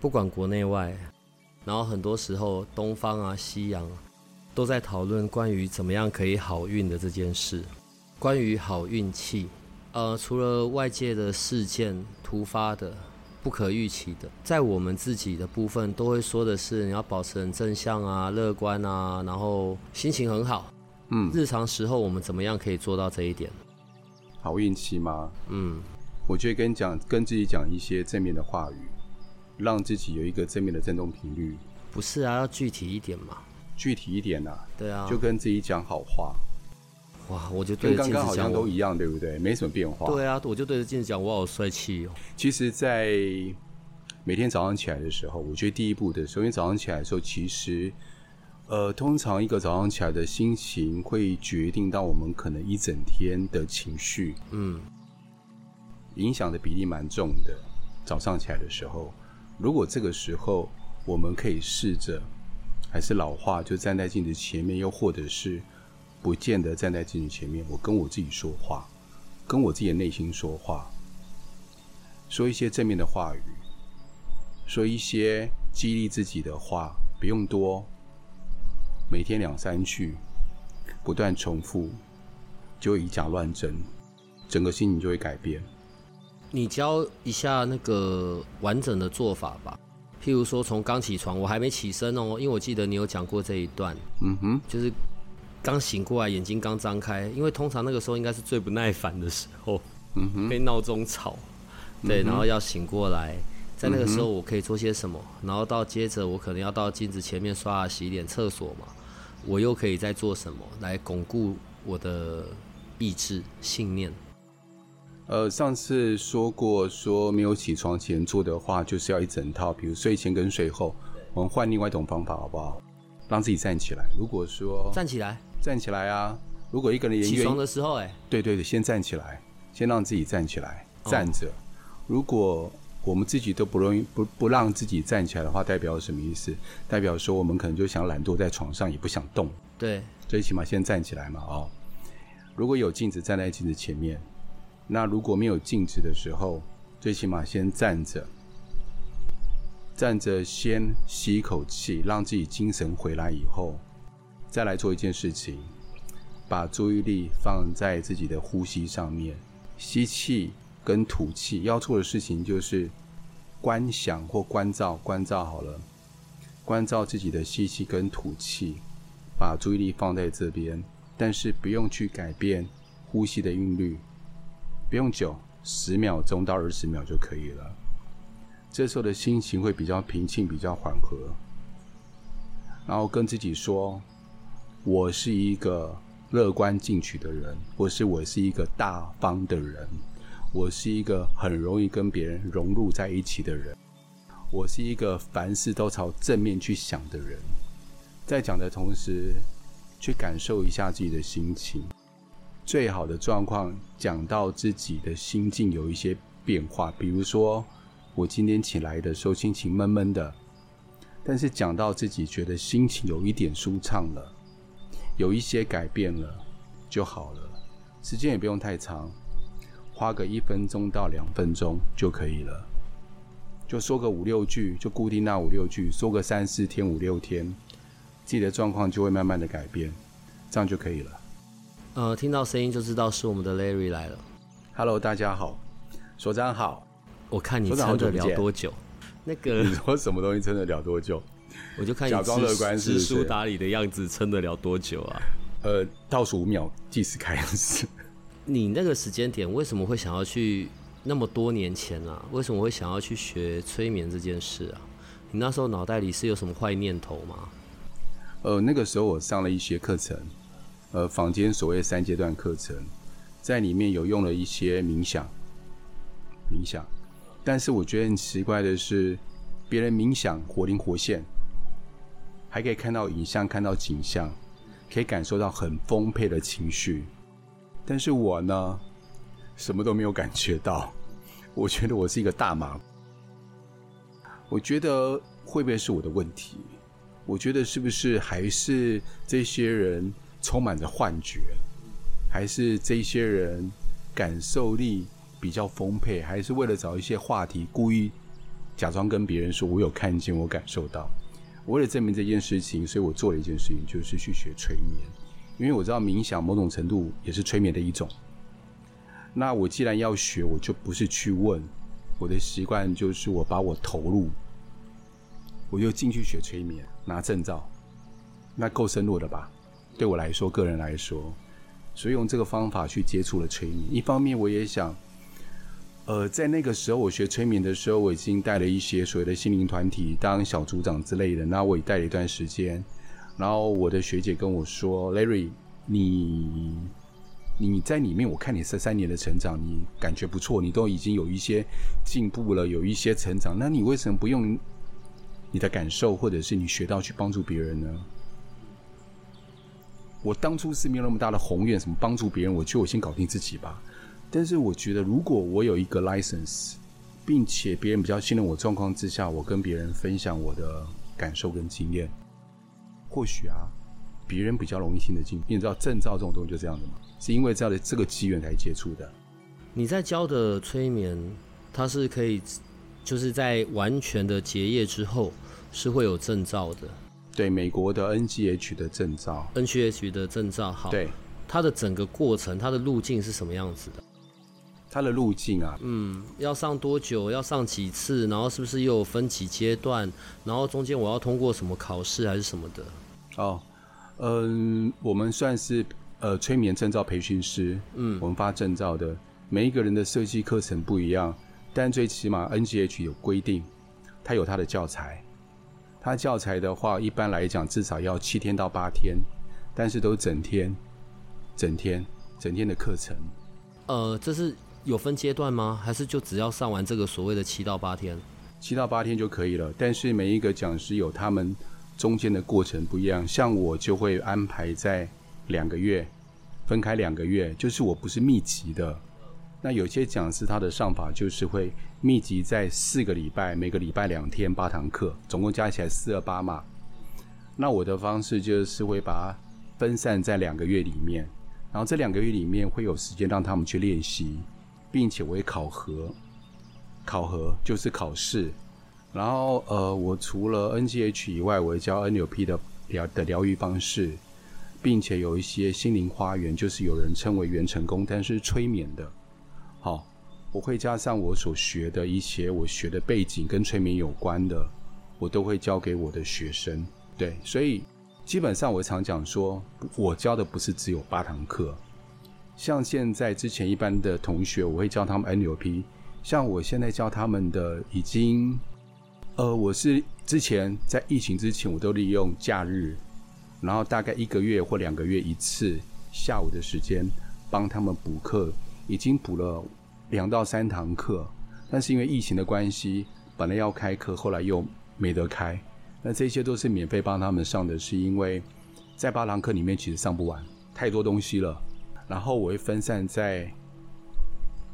不管国内外，然后很多时候东方啊、西洋都在讨论关于怎么样可以好运的这件事。关于好运气，呃，除了外界的事件突发的、不可预期的，在我们自己的部分都会说的是你要保持很正向啊、乐观啊，然后心情很好。嗯，日常时候我们怎么样可以做到这一点？好运气吗？嗯，我觉得跟你讲跟自己讲一些正面的话语，让自己有一个正面的振动频率。不是啊，要具体一点嘛。具体一点呐、对啊，就跟自己讲好话，哇，我就对着镜跟刚刚好子讲都一样，对不对？没什么变化。对啊，我就对着镜子讲我好帅气哦。其实，在每天早上起来的时候，我觉得第一步的时候，因为早上起来的时候，其实，呃，通常一个早上起来的心情会决定到我们可能一整天的情绪，嗯，影响的比例蛮重的。早上起来的时候，如果这个时候我们可以试着，还是老话，就站在镜子前面，又或者是不见得站在镜子前面，我跟我自己说话，跟我自己的内心说话，说一些正面的话语，说一些激励自己的话，不用多，每天两三句，不断重复，就以假乱真，整个心情就会改变。你教一下那个完整的做法吧。譬如说，从刚起床，我还没起身哦，因为我记得你有讲过这一段，嗯哼，就是刚醒过来，眼睛刚张开，因为通常那个时候应该是最不耐烦的时候，嗯哼，被闹钟吵，对，然后要醒过来，在那个时候我可以做些什么，然后到接着我可能要到镜子前面刷牙、洗脸、厕所嘛，我又可以再做什么来巩固我的意志、信念？呃，上次说过，说没有起床前做的话，就是要一整套，比如睡前跟睡后，我们换另外一种方法，好不好？让自己站起来。如果说站起来，站起来啊，如果一个人连起床，的时候、哎，对对对，先站起来，先让自己站起来，哦站着。如果我们自己都不容易不不让自己站起来的话，代表什么意思？代表说我们可能就想懒惰在床上，也不想动。对，最起码先站起来嘛，哦。如果有镜子，站在镜子前面；那如果没有镜子的时候，最起码先站着，站着先吸一口气，让自己精神回来以后，再来做一件事情，把注意力放在自己的呼吸上面，吸气跟吐气。要做的事情就是观想或关照，关照好了，关照自己的吸气跟吐气。把注意力放在这边，但是不用去改变呼吸的韵律，不用久，十秒钟到二十秒就可以了。这时候的心情会比较平静，比较缓和。然后跟自己说：“我是一个乐观进取的人，或是我是一个大方的人，我是一个很容易跟别人融入在一起的人，我是一个凡事都朝正面去想的人。”在讲的同时，去感受一下自己的心情。最好的状况，讲到自己的心境有一些变化，比如说我今天起来的时候心情闷闷的，但是讲到自己觉得心情有一点舒畅了，有一些改变了就好了。时间也不用太长，花个一分钟到两分钟就可以了。就说个五六句，就固定那五六句，说个三四天、五六天。自己的状况就会慢慢的改变，这样就可以了。呃，听到声音就知道是我们的 Larry 来了。Hello，大家好，所长好。我看你撑得了多久？那个 你说什么东西撑得了多久？我就看你假装知乐观是不是知书达理的样子，撑得了多久啊？呃，倒数五秒计时开始。你那个时间点为什么会想要去那么多年前啊？为什么会想要去学催眠这件事啊？你那时候脑袋里是有什么坏念头吗？呃，那个时候我上了一些课程，呃，坊间所谓三阶段课程，在里面有用了一些冥想，冥想，但是我觉得很奇怪的是，别人冥想活灵活现，还可以看到影像、看到景象，可以感受到很丰沛的情绪。但是我呢，什么都没有感觉到。我觉得我是一个大麻。我觉得会不会是我的问题？我觉得是不是还是这些人充满着幻觉，还是这些人感受力？比较丰沛，还是为了找一些话题，故意假装跟别人说：“我有看见，我感受到。”为了证明这件事情，所以我做了一件事情，就是去学催眠。因为我知道冥想某种程度也是催眠的一种。那我既然要学，我就不是去问。我的习惯就是我把我投入，我就进去学催眠，拿证照，那够深入的吧？对我来说，个人来说，所以用这个方法去接触了催眠。一方面，我也想。呃，在那个时候我学催眠的时候，我已经带了一些所谓的心灵团体当小组长之类的。那我也带了一段时间，然后我的学姐跟我说：“Larry，你你在里面，我看你这三年的成长，你感觉不错，你都已经有一些进步了，有一些成长。那你为什么不用你的感受，或者是你学到去帮助别人呢？”我当初是没有那么大的宏愿，什么帮助别人，我就我先搞定自己吧。但是我觉得，如果我有一个 license，并且别人比较信任我状况之下，我跟别人分享我的感受跟经验，或许啊，别人比较容易听得进。你知道证照这种东西就这样的嘛？是因为这样的这个机缘才接触的。你在教的催眠，它是可以，就是在完全的结业之后是会有证照的。对，美国的 NGH 的证照，NGH 的证照好。对，它的整个过程，它的路径是什么样子的？它的路径啊，嗯，要上多久？要上几次？然后是不是又有分几阶段？然后中间我要通过什么考试还是什么的？哦，嗯，我们算是呃催眠证照培训师，嗯，我们发证照的，每一个人的设计课程不一样，但最起码 NGH 有规定，它有它的教材，它教材的话一般来讲至少要七天到八天，但是都整天，整天，整天的课程，呃，这是。有分阶段吗？还是就只要上完这个所谓的七到八天？七到八天就可以了。但是每一个讲师有他们中间的过程不一样。像我就会安排在两个月，分开两个月，就是我不是密集的。那有些讲师他的上法就是会密集在四个礼拜，每个礼拜两天八堂课，总共加起来四二八嘛。那我的方式就是会把它分散在两个月里面，然后这两个月里面会有时间让他们去练习。并且我会考核，考核就是考试。然后呃，我除了 NGH 以外，我会教 NLP 的疗的疗愈方式，并且有一些心灵花园，就是有人称为元成功，但是催眠的。好，我会加上我所学的一些我学的背景跟催眠有关的，我都会教给我的学生。对，所以基本上我常讲说，我教的不是只有八堂课。像现在之前一般的同学，我会教他们 NLP。像我现在教他们的，已经，呃，我是之前在疫情之前，我都利用假日，然后大概一个月或两个月一次下午的时间帮他们补课，已经补了两到三堂课。但是因为疫情的关系，本来要开课，后来又没得开。那这些都是免费帮他们上的，是因为在八堂课里面其实上不完，太多东西了。然后我会分散在，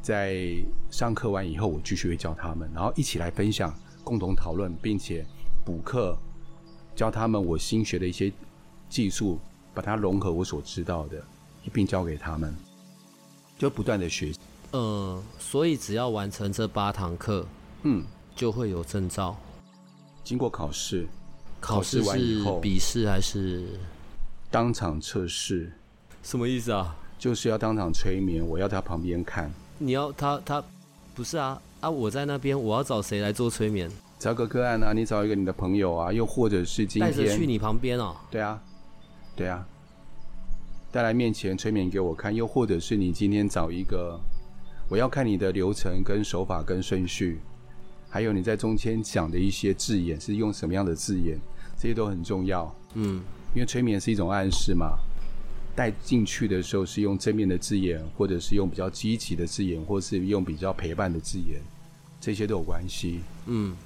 在上课完以后，我继续会教他们，然后一起来分享，共同讨论，并且补课，教他们我新学的一些技术，把它融合我所知道的，一并教给他们，就不断的学习。嗯，所以只要完成这八堂课，嗯，就会有证照。经过考试，考试完以后，笔试还是当场测试？什么意思啊？就是要当场催眠，我要他旁边看。你要他他不是啊啊！我在那边，我要找谁来做催眠？找个个案啊，你找一个你的朋友啊，又或者是今天带着去你旁边哦。对啊，对啊，带来面前催眠给我看，又或者是你今天找一个，我要看你的流程跟手法跟顺序，还有你在中间讲的一些字眼是用什么样的字眼，这些都很重要。嗯，因为催眠是一种暗示嘛。带进去的时候是用正面的字眼，或者是用比较积极的字眼，或是用比较陪伴的字眼，这些都有关系。嗯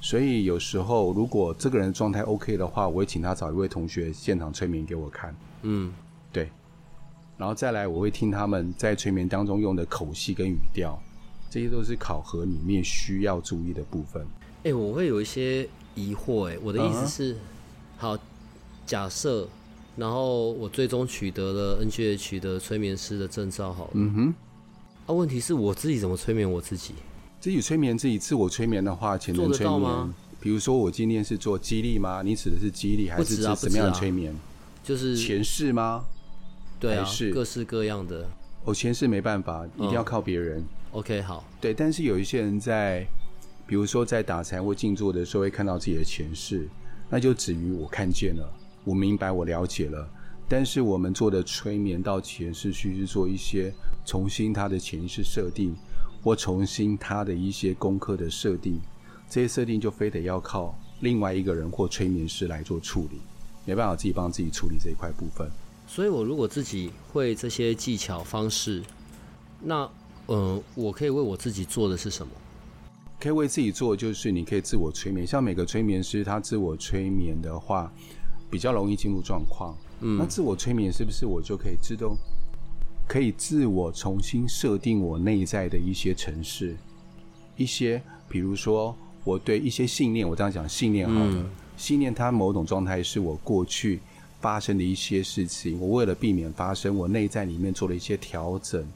所以有时候如果这个人状态 OK 的话，我会请他找一位同学现场催眠给我看，嗯对，然后再来我会听他们在催眠当中用的口气跟语调，这些都是考核里面需要注意的部分。哎、我会有一些疑惑、哎，我的意思是好，假设，然后我最终取得了 NGH 的催眠师的证照，好了，嗯哼，啊，问题是我自己怎么催眠我自己？自己催眠自己，自我催眠的话，潜能催眠比如说我今天是做激励吗？你指的是激励还是指什么样的催眠？就是前世吗？对是，各式各样的。我前世没办法，一定要嗯靠别人。OK，好，对，但是有一些人在，比如说在打禅或静坐的时候，会看到自己的前世，那就止于我看见了，我明白，我了解了。但是我们做的催眠到前世去是做一些重新他的潜意识设定，或重新他的一些功课的设定，这些设定就非得要靠另外一个人或催眠师来做处理，没办法自己帮自己处理这一块部分。所以我如果自己会这些技巧方式，那嗯、呃我可以为我自己做的是什么？可以为自己做，就是你可以自我催眠。像每个催眠师，他自我催眠的话，比较容易进入状况。嗯那自我催眠是不是我就可以自动可以自我重新设定我内在的一些城市，一些比如说我对一些信念，我这样讲信念好了，嗯信念它某种状态是我过去发生的一些事情，我为了避免发生，我内在里面做了一些调整，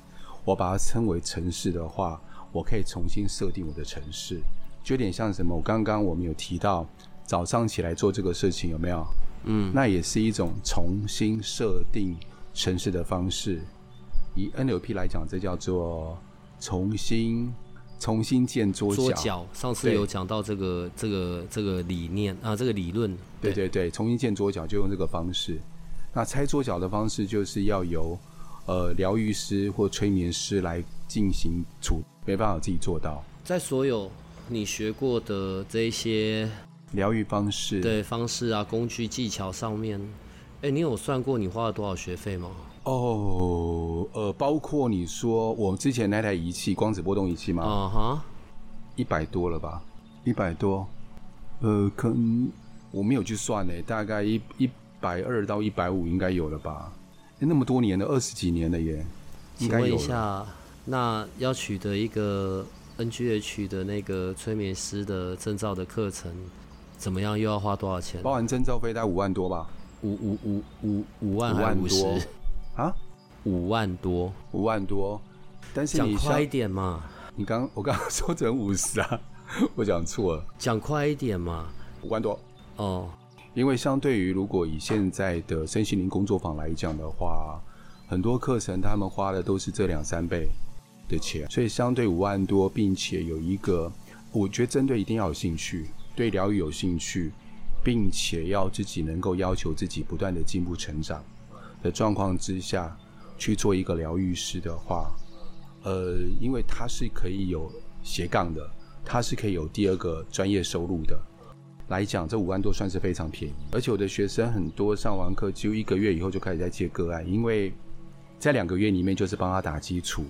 我把它称为城市的话，我可以重新设定我的城市，就有点像什么？我刚刚我们有提到早上起来做这个事情，有没有？嗯，那也是一种重新设定城市的方式。以 NLP 来讲，这叫做重新重新建桌桌脚。上次有讲到这个这个这个理念啊，这个理论。对对对，重新建桌脚就用这个方式。那拆桌脚的方式就是要由呃疗愈师或催眠师来进行处，没办法自己做到。在所有你学过的这一些疗愈方式，对方式啊、工具、技巧上面，哎，你有算过你花了多少学费吗？哦，呃，包括你说我之前那台仪器光子波动仪器吗？啊哈，一百多了吧？一百多，呃，可能我没有去算呢，大概一一百二到一百五应该有了吧？诶那么多年了，二十几年了耶，应请问该有了。一下，那要取得一个 NGH 的那个催眠师的证照的课程，怎么样？又要花多少钱？包含证照费大概五万多吧？五五五五五万五还五万多十？啊，五万多，五万多。但是你讲快一点嘛，你刚 我刚刚说成五十啊，我讲错了，讲快一点嘛。五万多。哦，因为相对于如果以现在的身心灵工作坊来讲的话，很多课程他们花的都是这两三倍的钱，所以相对五万多，并且有一个，我觉得针对一定要有兴趣，对疗愈有兴趣，并且要自己能够要求自己不断的进步成长的状况之下，去做一个疗愈师的话，呃，因为他是可以有斜杠的，他是可以有第二个专业收入的。来讲，这五万多算是非常便宜，而且我的学生很多上完课，几乎一个月以后就开始在接个案，因为在两个月里面就是帮他打基础，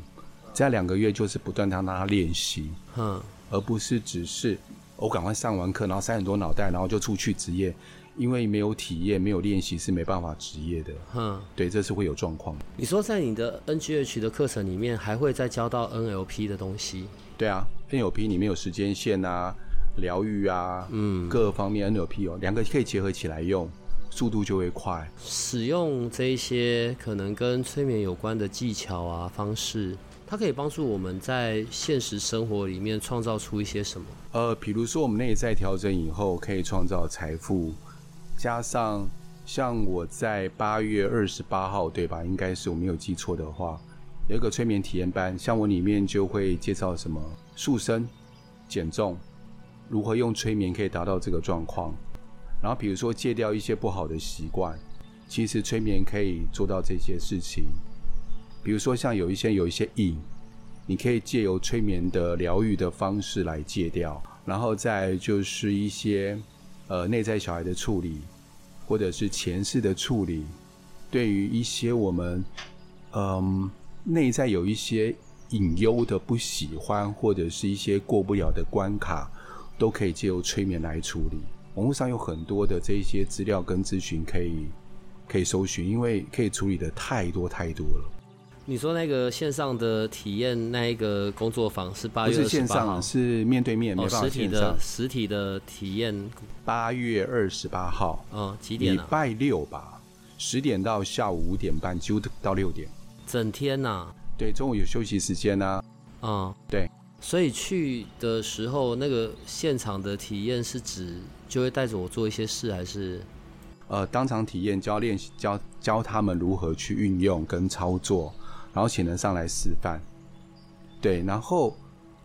在两个月就是不断地让他练习，嗯，而不是只是我赶快上完课，然后塞很多脑袋，然后就出去职业，因为没有体验、没有练习是没办法职业的，嗯。对，这是会有状况。你说在你的 NGH 的课程里面，还会再教到 NLP 的东西？对啊，NLP 里面有时间线啊、疗愈啊，嗯，各方面 NLP 哦两个可以结合起来用，速度就会快。使用这一些可能跟催眠有关的技巧啊方式，它可以帮助我们在现实生活里面创造出一些什么？呃，比如说我们内在调整以后，可以创造财富，加上像我在八月二十八号，对吧？应该是我没有记错的话，有一个催眠体验班，像我里面就会介绍什么塑身、减重，如何用催眠可以达到这个状况。然后比如说戒掉一些不好的习惯，其实催眠可以做到这些事情。比如说像有一些有一些瘾，你可以借由催眠的疗愈的方式来戒掉，然后再就是一些呃内在小孩的处理，或者是前世的处理，对于一些我们嗯内在有一些隐忧的不喜欢，或者是一些过不了的关卡，都可以借由催眠来处理。网络上有很多的这一些资料跟咨询可以可以搜寻，因为可以处理的太多太多了。你说那个线上的体验那一个工作坊是八不月是线上，二十八号，是面对面，没哦，办法实体的。实体的体验，八月二十八号，嗯，几点啊？礼拜六吧，十点到下午五点半，就到六点。整天呐、对，中午有休息时间啊。嗯，对。所以去的时候，那个现场的体验是指就会带着我做一些事，还是呃，当场体验教练习教教他们如何去运用跟操作，然后请人上来示范。对，然后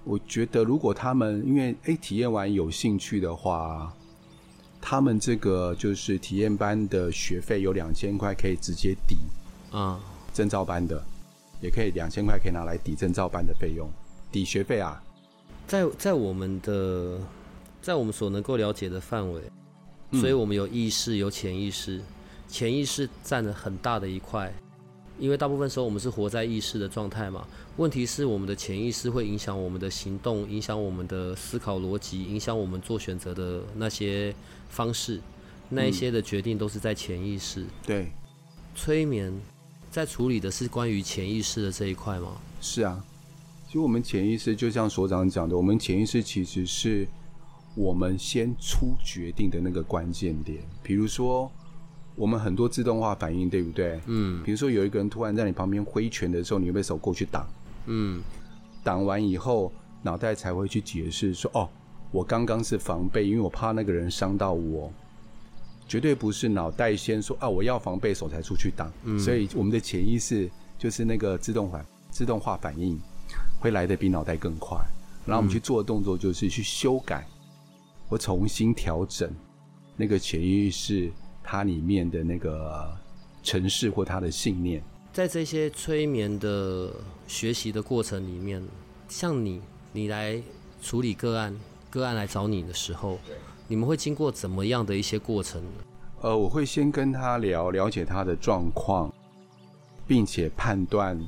我觉得如果他们因为诶体验完有兴趣的话，他们这个就是体验班的学费有两千块可以直接抵嗯证照班的，也可以两千块可以拿来抵证照班的费用，抵学费啊。在在我们的在我们所能够了解的范围，嗯所以我们有意识，有潜意识，潜意识占了很大的一块，因为大部分时候我们是活在意识的状态嘛。问题是我们的潜意识会影响我们的行动，影响我们的思考逻辑，影响我们做选择的那些方式，那一些的决定都是在潜意识。对，催眠在处理的是关于潜意识的这一块吗？是啊，其实我们潜意识就像所长讲的，我们潜意识其实是我们先出决定的那个关键点。比如说，我们很多自动化反应，对不对？嗯比如说有一个人突然在你旁边挥拳的时候，你会不会手过去挡？嗯挡完以后，脑袋才会去解释说：“哦，我刚刚是防备，因为我怕那个人伤到我。”绝对不是脑袋先说啊，我要防备，手才出去挡。所以我们的潜意识就是那个自动反自动化反应，会来的比脑袋更快。然后我们去做的动作就是去修改或重新调整那个潜意识它里面的那个城市或它的信念。在这些催眠的学习的过程里面，像你，你来处理个案，个案来找你的时候，你们会经过怎么样的一些过程呢？呃，我会先跟他聊，了解他的状况，并且判断，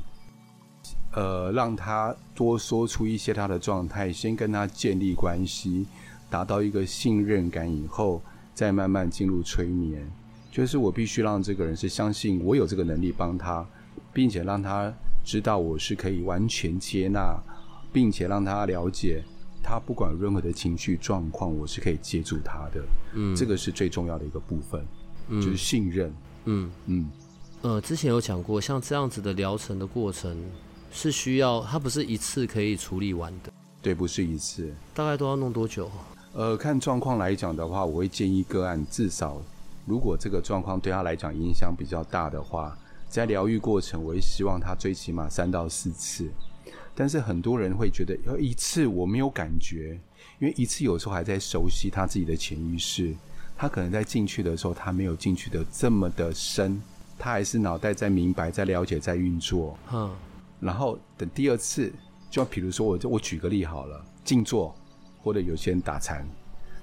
呃，让他多说出一些他的状态，先跟他建立关系，达到一个信任感以后，再慢慢进入催眠。就是我必须让这个人是相信我有这个能力帮他，并且让他知道我是可以完全接纳，并且让他了解，他不管任何的情绪状况，我是可以接住他的。嗯这个是最重要的一个部分，嗯就是信任。嗯嗯，呃，之前有讲过，像这样子的疗程的过程是需要，它不是一次可以处理完的，对，不是一次。大概都要弄多久？呃，看状况来讲的话，我会建议个案至少，如果这个状况对他来讲影响比较大的话，在疗愈过程，我会希望他最起码三到四次。但是很多人会觉得，要一次我没有感觉，因为一次有时候还在熟悉他自己的潜意识，他可能在进去的时候，他没有进去的这么的深，他还是脑袋在明白、在了解、在运作。嗯，然后等第二次，就比如说我我举个例好了，静坐或者有些人打禅，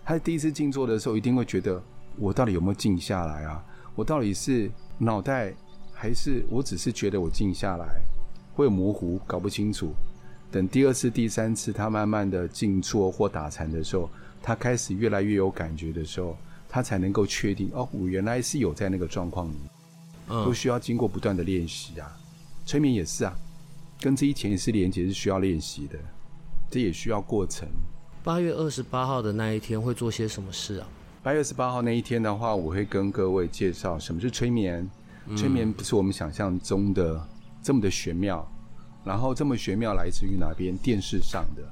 他第一次静坐的时候，一定会觉得我到底有没有静下来啊？我到底是脑袋还是我只是觉得我静下来，会模糊，搞不清楚。等第二次、第三次，他慢慢的静坐或打禅的时候，他开始越来越有感觉的时候，他才能够确定哦，我原来是有在那个状况里。都嗯需要经过不断的练习啊。催眠也是啊，跟这一潜意识连接是需要练习的，这也需要过程。八月二十八号的那一天会做些什么事啊？八月二十八号那一天的话，我会跟各位介绍什么是催眠。催眠不是我们想象中的这么的玄妙，然后这么玄妙来自于哪边？电视上的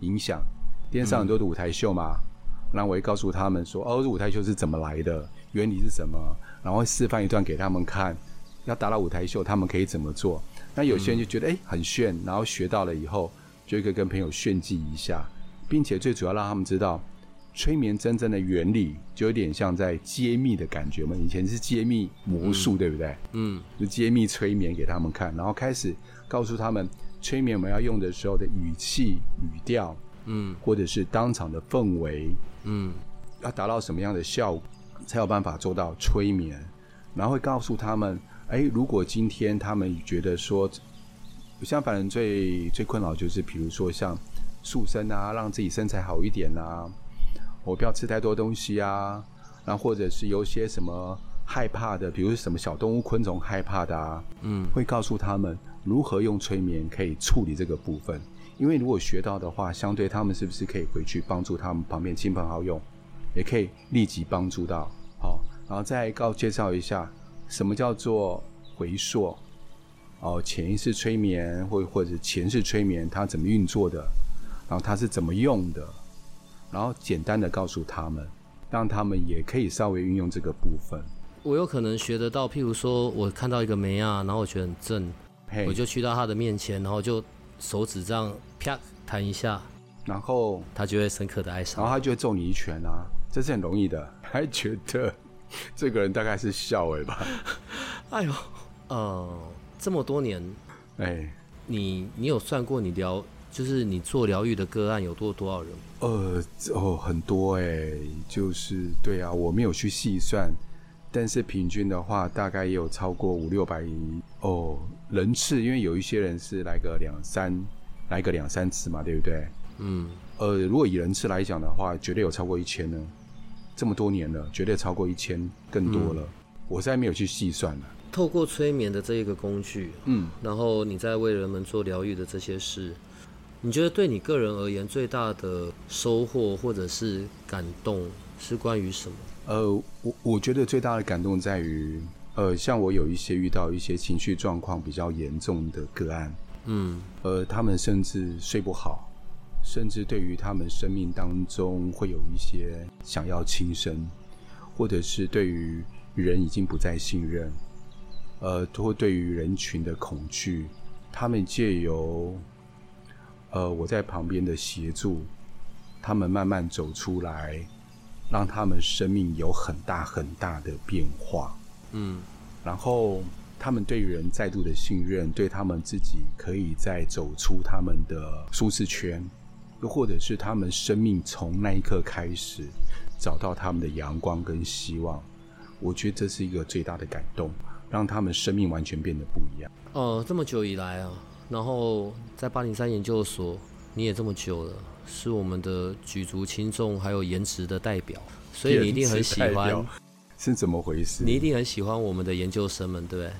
影响，电视上很多的舞台秀嘛。然后我会告诉他们说，哦，这舞台秀是怎么来的，原理是什么，然后会示范一段给他们看，要达到舞台秀，他们可以怎么做。那有些人就觉得哎、诶很炫，然后学到了以后，就可以跟朋友炫技一下，并且最主要让他们知道，催眠真正的原理就有点像在揭秘的感觉嘛。以前是揭秘魔术，对不对？嗯就揭秘催眠给他们看，然后开始告诉他们催眠我们要用的时候的语气、语调，嗯或者是当场的氛围，嗯要达到什么样的效果，才有办法做到催眠。然后会告诉他们，哎，如果今天他们觉得说像凡人最最困扰就是，比如说像塑身啊，让自己身材好一点啊，我不要吃太多东西啊，然后或者是有些什么害怕的，比如什么小动物、昆虫害怕的啊，嗯，会告诉他们如何用催眠可以处理这个部分。因为如果学到的话，相对他们是不是可以回去帮助他们旁边亲朋好友，也可以立即帮助到。好，然后再告介绍一下什么叫做回溯。哦，潜意识催眠或或者前世催眠，它怎么运作的，然后它是怎么用的，然后简单的告诉他们，让他们也可以稍微运用这个部分。我有可能学得到，譬如说我看到一个梅啊，然后我觉得很正，嘿我就去到他的面前，然后就手指这样啪弹一下，然后他就会深刻的爱上然。后他就会揍你一拳啊，这是很容易的。还觉得 这个人大概是笑尾吧？哎呦，呃，这么多年，哎，你你有算过你疗，就是你做疗愈的个案有多多少人？呃，哦，很多哎，就是对啊，我没有去细算，但是平均的话，大概也有超过五六百哦人次，因为有一些人是来个两三，来个两三次嘛，对不对？嗯，呃，如果以人次来讲的话，绝对有超过一千呢。这么多年了，绝对超过一千，更多了。我现在没有去细算了。透过催眠的这一个工具，嗯，然后你在为人们做疗愈的这些事，你觉得对你个人而言最大的收获或者是感动是关于什么？呃，我我觉得最大的感动在于，呃，像我有一些遇到一些情绪状况比较严重的个案，嗯呃，他们甚至睡不好，甚至对于他们生命当中会有一些想要轻生，或者是对于人已经不再信任，呃，或对于人群的恐惧，他们借由呃我在旁边的协助，他们慢慢走出来，让他们生命有很大很大的变化。嗯然后他们对人再度的信任，对他们自己可以再走出他们的舒适圈，又或者是他们生命从那一刻开始找到他们的阳光跟希望，我觉得这是一个最大的感动，让他们生命完全变得不一样。哦，这么久以来啊，然后在八零三研究所你也这么久了，是我们的举足轻重还有颜值的代表，所以你一定很喜欢 是怎么回事？你一定很喜欢我们的研究生们，对不对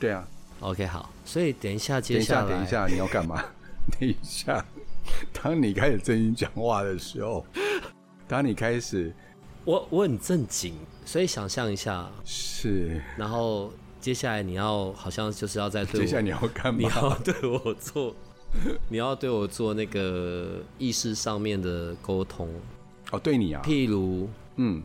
对啊，？OK，好，所以等一下等一下，接下来，等一下，你要干嘛？等一下，当你开始正经讲话的时候，当你开始我我很正经，所以想象一下，是，然后接下来你要好像就是要在对我，接下来你要干嘛你？要对我做，你要对我做那个意识上面的沟通，哦，对你啊，譬如嗯，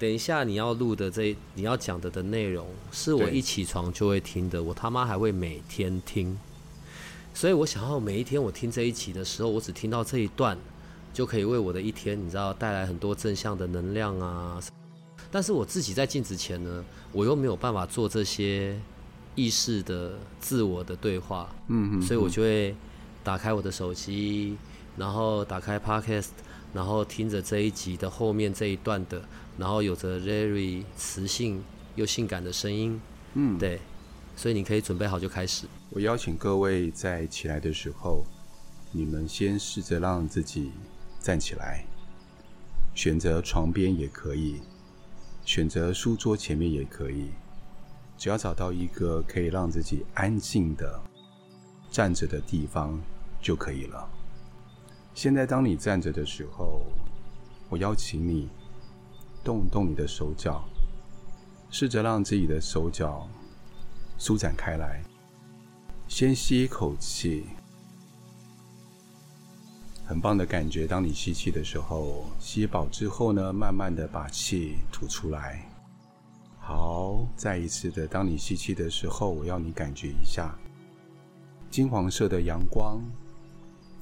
等一下你要录的这你要讲的的内容，是我一起床就会听的，我他妈还会每天听，所以我想要每一天我听这一期的时候，我只听到这一段，就可以为我的一天，你知道带来很多正向的能量啊。但是我自己在镜子前呢，我又没有办法做这些意识的自我的对话，嗯嗯，所以我就会打开我的手机，然后打开 Podcast，然后听着这一集的后面这一段的，然后有着 very 磁性又性感的声音，嗯，对，所以你可以准备好就开始。我邀请各位在起来的时候，你们先试着让自己站起来，选择床边也可以，选择书桌前面也可以，只要找到一个可以让自己安静的站着的地方就可以了。现在，当你站着的时候，我邀请你动动你的手脚，试着让自己的手脚舒展开来。先吸一口气，很棒的感觉。当你吸气的时候，吸饱之后呢，慢慢的把气吐出来。好，再一次的，当你吸气的时候，我要你感觉一下金黄色的阳光，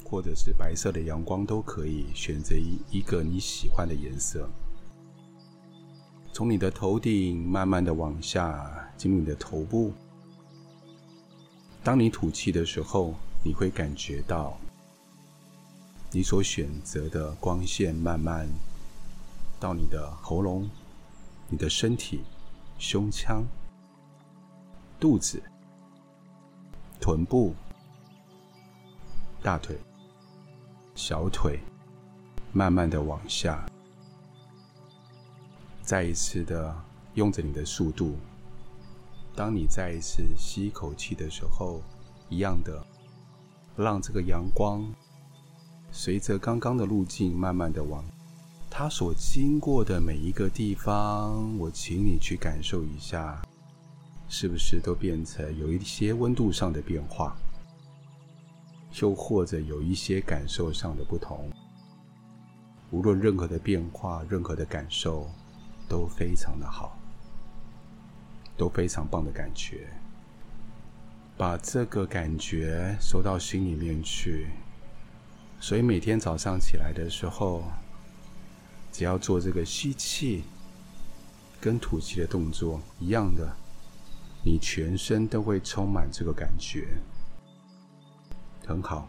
或者是白色的阳光都可以，选择一一个你喜欢的颜色。从你的头顶慢慢的往下进入你的头部。当你吐气的时候，你会感觉到你所选择的光线慢慢到你的喉咙、你的身体、胸腔、肚子、臀部、大腿、小腿，慢慢的往下，再一次的用着你的速度。当你再一次吸一口气的时候，一样的，让这个阳光随着刚刚的路径慢慢的往它所经过的每一个地方，我请你去感受一下，是不是都变成有一些温度上的变化，又或者有一些感受上的不同。无论任何的变化，任何的感受，都非常的好。都非常棒的感觉，把这个感觉收到心里面去。所以每天早上起来的时候，只要做这个吸气跟吐气的动作一样的，你全身都会充满这个感觉，很好。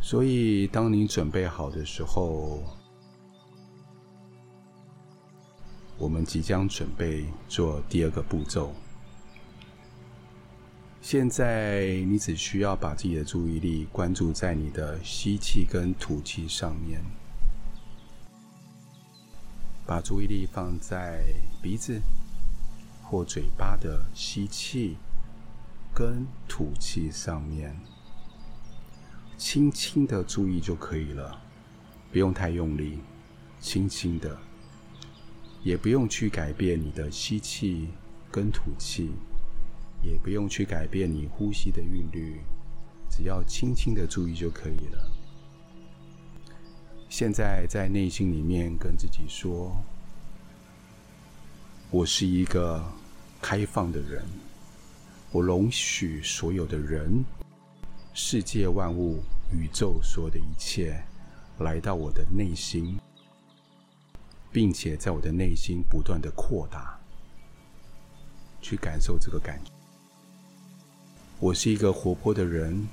所以当你准备好的时候。我们即将准备做第二个步骤。现在你只需要把自己的注意力关注在你的吸气跟吐气上面，把注意力放在鼻子或嘴巴的吸气跟吐气上面，轻轻的注意就可以了，不用太用力，轻轻的。也不用去改变你的吸气跟吐气，也不用去改变你呼吸的韵律，只要轻轻的注意就可以了。现在在内心里面跟自己说：“我是一个开放的人，我容许所有的人、世界万物、宇宙所有的一切来到我的内心。”并且在我的内心不断的扩大，去感受这个感觉。我是一个活泼的人，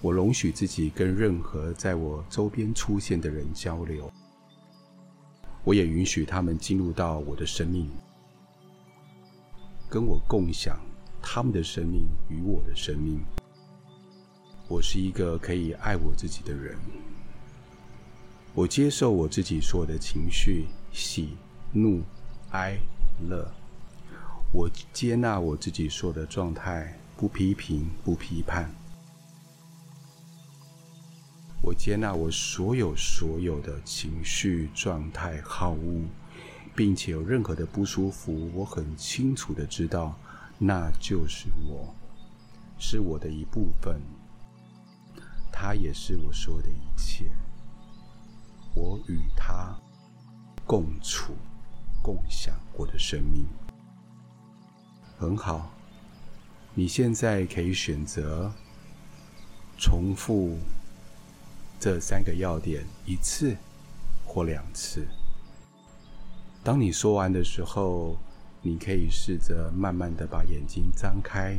我容许自己跟任何在我周边出现的人交流，我也允许他们进入到我的生命，跟我共享他们的生命与我的生命。我是一个可以爱我自己的人。我接受我自己所有的情绪，喜、怒、哀、乐。我接纳我自己所有的状态，不批评，不批判。我接纳我所有所有的情绪状态、好恶，并且有任何的不舒服，我很清楚的知道，那就是我，是我的一部分，它也是我所有的一切。我与它共处、共享我的生命，很好。你现在可以选择重复这三个要点一次或两次。当你说完的时候，你可以试着慢慢的把眼睛张开，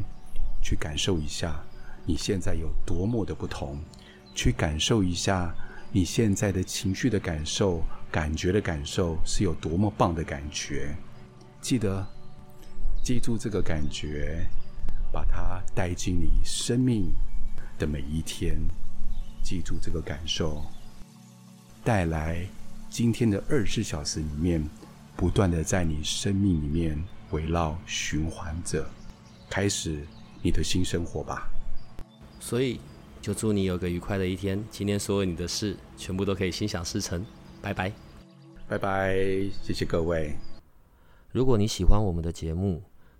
去感受一下你现在有多么的不同，去感受一下。你现在的情绪的感受、感觉的感受是有多么棒的感觉？记得记住这个感觉，把它带进你生命的每一天。记住这个感受，带来今天的二十四小时里面，不断的在你生命里面围绕循环着，开始你的新生活吧。所以。就祝你有个愉快的一天，今天所有你的事全部都可以心想事成，拜拜，拜拜，谢谢各位。如果你喜欢我们的节目，